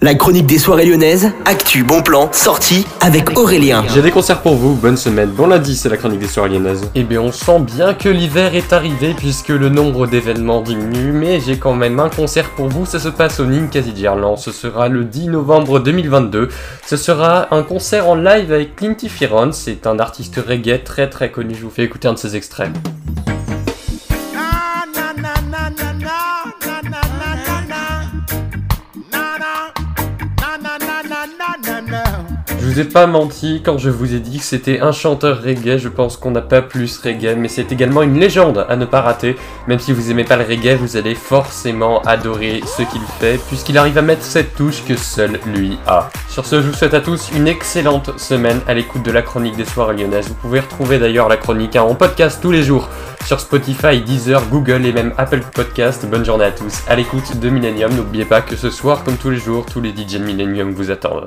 La chronique des soirées lyonnaises, actu, bon plan, sortie avec Aurélien. J'ai des concerts pour vous, bonne semaine. Bon lundi, c'est la chronique des soirées lyonnaises. Eh bien, on sent bien que l'hiver est arrivé puisque le nombre d'événements diminue, mais j'ai quand même un concert pour vous, ça se passe au Ninkasi Gerland, ce sera le 10 novembre 2022. Ce sera un concert en live avec Clinty Firon, c'est un artiste reggae très très connu, je vous fais écouter un de ses extraits. Vous ai pas menti quand je vous ai dit que c'était un chanteur reggae, je pense qu'on n'a pas plus reggae, mais c'est également une légende à ne pas rater. Même si vous aimez pas le reggae, vous allez forcément adorer ce qu'il fait, puisqu'il arrive à mettre cette touche que seul lui a. Sur ce, je vous souhaite à tous une excellente semaine à l'écoute de la chronique des soirées lyonnaises. Vous pouvez retrouver d'ailleurs la chronique en podcast tous les jours sur Spotify, Deezer, Google et même Apple Podcast. Bonne journée à tous à l'écoute de Millennium. N'oubliez pas que ce soir, comme tous les jours, tous les DJ de Millennium vous attendent.